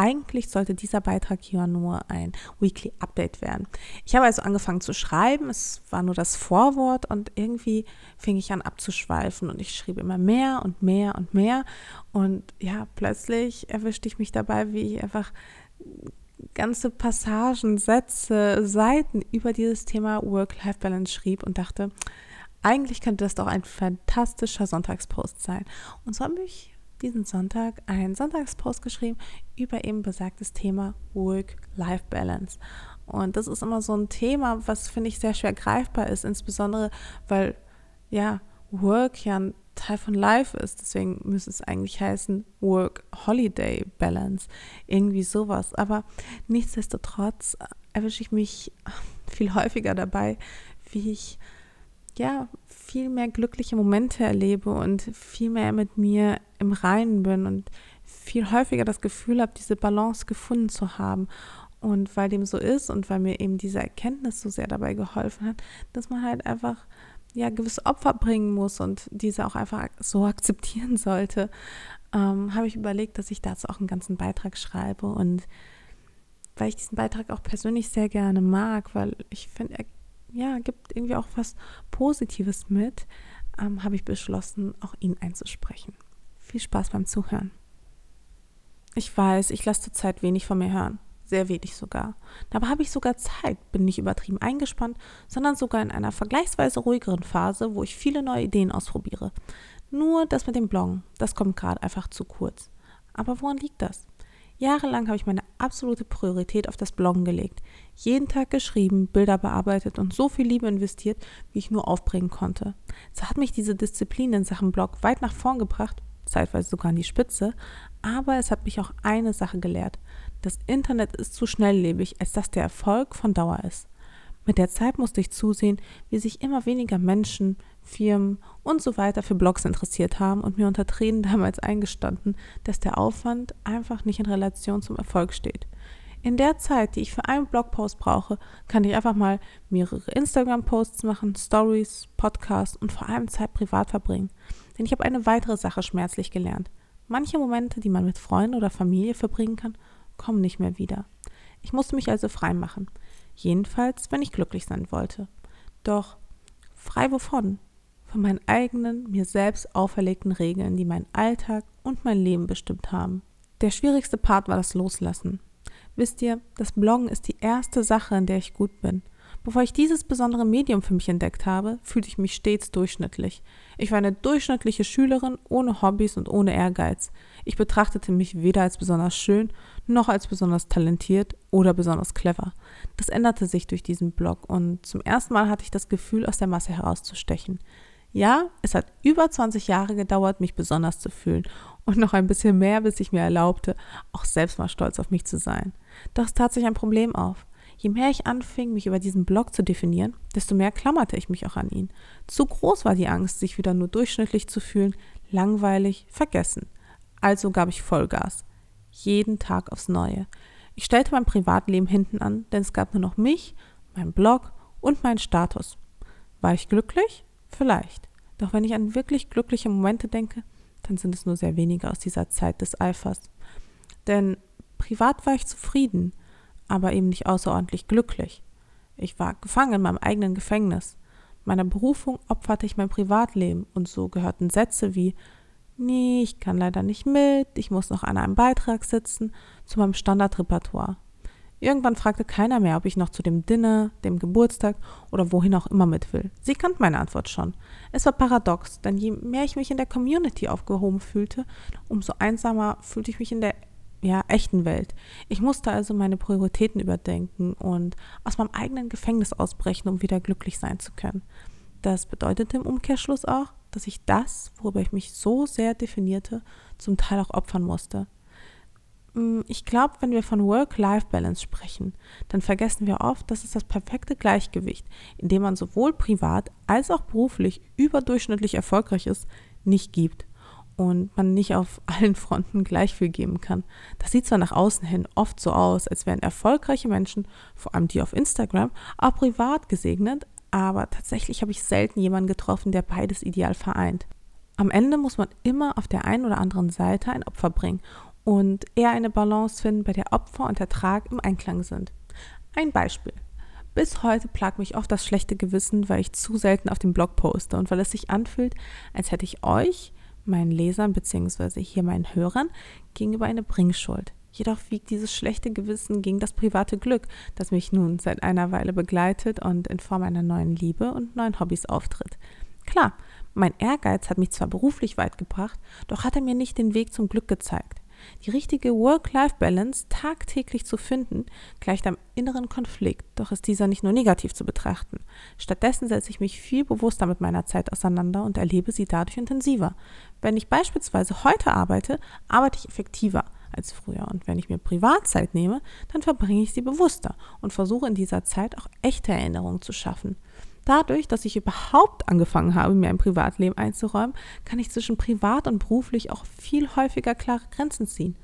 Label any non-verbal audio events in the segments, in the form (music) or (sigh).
eigentlich sollte dieser Beitrag hier nur ein Weekly Update werden. Ich habe also angefangen zu schreiben, es war nur das Vorwort und irgendwie fing ich an abzuschweifen und ich schrieb immer mehr und mehr und mehr und ja, plötzlich erwischte ich mich dabei, wie ich einfach ganze Passagen, Sätze, Seiten über dieses Thema Work-Life-Balance schrieb und dachte, eigentlich könnte das doch ein fantastischer Sonntagspost sein. Und so habe ich diesen Sonntag einen Sonntagspost geschrieben über eben besagtes Thema Work-Life-Balance. Und das ist immer so ein Thema, was finde ich sehr schwer greifbar ist, insbesondere weil ja Work ja ein Teil von Life ist. Deswegen müsste es eigentlich heißen Work-Holiday-Balance. Irgendwie sowas. Aber nichtsdestotrotz erwische ich mich (laughs) viel häufiger dabei, wie ich ja, viel mehr glückliche Momente erlebe und viel mehr mit mir im Reinen bin und viel häufiger das Gefühl habe, diese Balance gefunden zu haben. Und weil dem so ist und weil mir eben diese Erkenntnis so sehr dabei geholfen hat, dass man halt einfach ja gewisse Opfer bringen muss und diese auch einfach so akzeptieren sollte, ähm, habe ich überlegt, dass ich dazu auch einen ganzen Beitrag schreibe und weil ich diesen Beitrag auch persönlich sehr gerne mag, weil ich finde, er ja, gibt irgendwie auch was Positives mit, ähm, habe ich beschlossen, auch ihn einzusprechen. Viel Spaß beim Zuhören. Ich weiß, ich lasse zurzeit wenig von mir hören. Sehr wenig sogar. Dabei habe ich sogar Zeit, bin nicht übertrieben eingespannt, sondern sogar in einer vergleichsweise ruhigeren Phase, wo ich viele neue Ideen ausprobiere. Nur das mit dem Bloggen, das kommt gerade einfach zu kurz. Aber woran liegt das? Jahrelang habe ich meine absolute Priorität auf das Bloggen gelegt. Jeden Tag geschrieben, Bilder bearbeitet und so viel Liebe investiert, wie ich nur aufbringen konnte. So hat mich diese Disziplin in Sachen Blog weit nach vorn gebracht, zeitweise sogar an die Spitze, aber es hat mich auch eine Sache gelehrt. Das Internet ist zu schnelllebig, als dass der Erfolg von Dauer ist. Mit der Zeit musste ich zusehen, wie sich immer weniger Menschen, Firmen und so weiter für Blogs interessiert haben und mir unter Tränen (laughs) damals eingestanden, dass der Aufwand einfach nicht in Relation zum Erfolg steht. In der Zeit, die ich für einen Blogpost brauche, kann ich einfach mal mehrere Instagram-Posts machen, Stories, Podcasts und vor allem Zeit privat verbringen. Denn ich habe eine weitere Sache schmerzlich gelernt. Manche Momente, die man mit Freunden oder Familie verbringen kann, kommen nicht mehr wieder. Ich musste mich also frei machen. Jedenfalls, wenn ich glücklich sein wollte. Doch frei wovon? Von meinen eigenen, mir selbst auferlegten Regeln, die meinen Alltag und mein Leben bestimmt haben. Der schwierigste Part war das Loslassen. Wisst ihr, das Bloggen ist die erste Sache, in der ich gut bin. Bevor ich dieses besondere Medium für mich entdeckt habe, fühlte ich mich stets durchschnittlich. Ich war eine durchschnittliche Schülerin ohne Hobbys und ohne Ehrgeiz. Ich betrachtete mich weder als besonders schön, noch als besonders talentiert oder besonders clever. Das änderte sich durch diesen Blog und zum ersten Mal hatte ich das Gefühl, aus der Masse herauszustechen. Ja, es hat über 20 Jahre gedauert, mich besonders zu fühlen und noch ein bisschen mehr, bis ich mir erlaubte, auch selbst mal stolz auf mich zu sein. Doch es tat sich ein Problem auf. Je mehr ich anfing, mich über diesen Blog zu definieren, desto mehr klammerte ich mich auch an ihn. Zu groß war die Angst, sich wieder nur durchschnittlich zu fühlen, langweilig, vergessen. Also gab ich Vollgas. Jeden Tag aufs Neue. Ich stellte mein Privatleben hinten an, denn es gab nur noch mich, mein Blog und meinen Status. War ich glücklich? Vielleicht. Doch wenn ich an wirklich glückliche Momente denke, dann sind es nur sehr wenige aus dieser Zeit des Eifers. Denn privat war ich zufrieden, aber eben nicht außerordentlich glücklich. Ich war gefangen in meinem eigenen Gefängnis. Meiner Berufung opferte ich mein Privatleben und so gehörten Sätze wie Nee, ich kann leider nicht mit, ich muss noch an einem Beitrag sitzen, zu meinem Standardrepertoire. Irgendwann fragte keiner mehr, ob ich noch zu dem Dinner, dem Geburtstag oder wohin auch immer mit will. Sie kannte meine Antwort schon. Es war paradox, denn je mehr ich mich in der Community aufgehoben fühlte, umso einsamer fühlte ich mich in der ja, echten Welt. Ich musste also meine Prioritäten überdenken und aus meinem eigenen Gefängnis ausbrechen, um wieder glücklich sein zu können. Das bedeutete im Umkehrschluss auch, dass ich das, worüber ich mich so sehr definierte, zum Teil auch opfern musste. Mm, ich glaube, wenn wir von Work-Life-Balance sprechen, dann vergessen wir oft, dass es das perfekte Gleichgewicht, in dem man sowohl privat als auch beruflich überdurchschnittlich erfolgreich ist, nicht gibt und man nicht auf (laughs) allen Fronten gleich viel geben kann. Das sieht zwar nach außen hin oft so aus, als wären erfolgreiche Menschen, vor allem die auf Instagram, auch privat gesegnet, aber tatsächlich habe ich selten jemanden getroffen, der beides ideal vereint. Am Ende muss man immer auf der einen oder anderen Seite ein Opfer bringen und eher eine Balance finden, bei der Opfer und Ertrag im Einklang sind. Ein Beispiel. Bis heute plagt mich oft das schlechte Gewissen, weil ich zu selten auf dem Blog poste und weil es sich anfühlt, als hätte ich euch, meinen Lesern bzw. hier meinen Hörern, gegenüber eine Bringschuld. Jedoch wiegt dieses schlechte Gewissen gegen das private Glück, das mich nun seit einer Weile begleitet und in Form einer neuen Liebe und neuen Hobbys auftritt. Klar, mein Ehrgeiz hat mich zwar beruflich weit gebracht, doch hat er mir nicht den Weg zum Glück gezeigt. Die richtige Work-Life-Balance tagtäglich zu finden, gleicht am inneren Konflikt, doch ist dieser nicht nur negativ zu betrachten. Stattdessen setze ich mich viel bewusster mit meiner Zeit auseinander und erlebe sie dadurch intensiver. Wenn ich beispielsweise heute arbeite, arbeite ich effektiver als früher. Und wenn ich mir Privatzeit nehme, dann verbringe ich sie bewusster und versuche in dieser Zeit auch echte Erinnerungen zu schaffen. Dadurch, dass ich überhaupt angefangen habe, mir ein Privatleben einzuräumen, kann ich zwischen privat und beruflich auch viel häufiger klare Grenzen ziehen.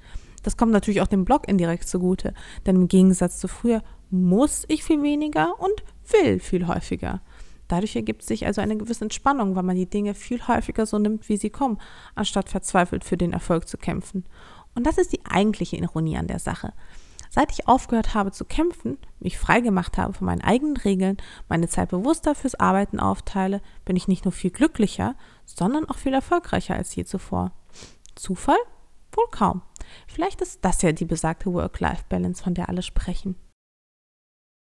Das kommt natürlich auch dem Blog indirekt zugute, denn im Gegensatz zu früher muss ich viel weniger und will viel häufiger. Dadurch ergibt sich also eine gewisse Entspannung, weil man die Dinge viel häufiger so nimmt, wie sie kommen, anstatt verzweifelt für den Erfolg zu kämpfen. Und das ist die eigentliche Ironie an der Sache. Seit ich aufgehört habe zu kämpfen, mich frei gemacht habe von meinen eigenen Regeln, meine Zeit bewusster fürs Arbeiten aufteile, bin ich nicht nur viel glücklicher, sondern auch viel erfolgreicher als je zuvor. Zufall? Wohl kaum. Vielleicht ist das ja die besagte Work-Life-Balance, von der alle sprechen.